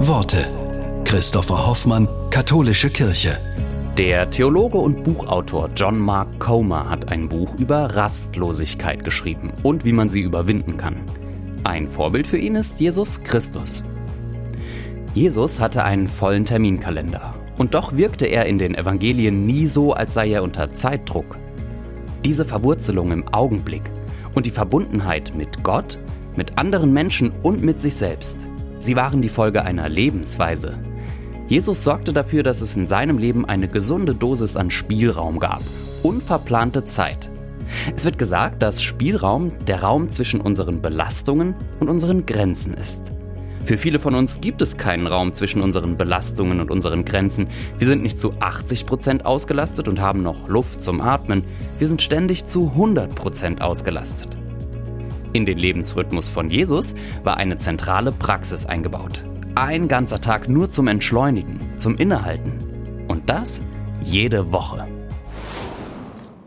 Worte. Christopher Hoffmann, Katholische Kirche. Der Theologe und Buchautor John Mark Comer hat ein Buch über Rastlosigkeit geschrieben und wie man sie überwinden kann. Ein Vorbild für ihn ist Jesus Christus. Jesus hatte einen vollen Terminkalender und doch wirkte er in den Evangelien nie so, als sei er unter Zeitdruck. Diese Verwurzelung im Augenblick und die Verbundenheit mit Gott, mit anderen Menschen und mit sich selbst, sie waren die Folge einer Lebensweise. Jesus sorgte dafür, dass es in seinem Leben eine gesunde Dosis an Spielraum gab, unverplante Zeit. Es wird gesagt, dass Spielraum der Raum zwischen unseren Belastungen und unseren Grenzen ist. Für viele von uns gibt es keinen Raum zwischen unseren Belastungen und unseren Grenzen. Wir sind nicht zu 80 Prozent ausgelastet und haben noch Luft zum Atmen. Wir sind ständig zu 100 Prozent ausgelastet. In den Lebensrhythmus von Jesus war eine zentrale Praxis eingebaut. Ein ganzer Tag nur zum Entschleunigen, zum Innehalten. Und das jede Woche.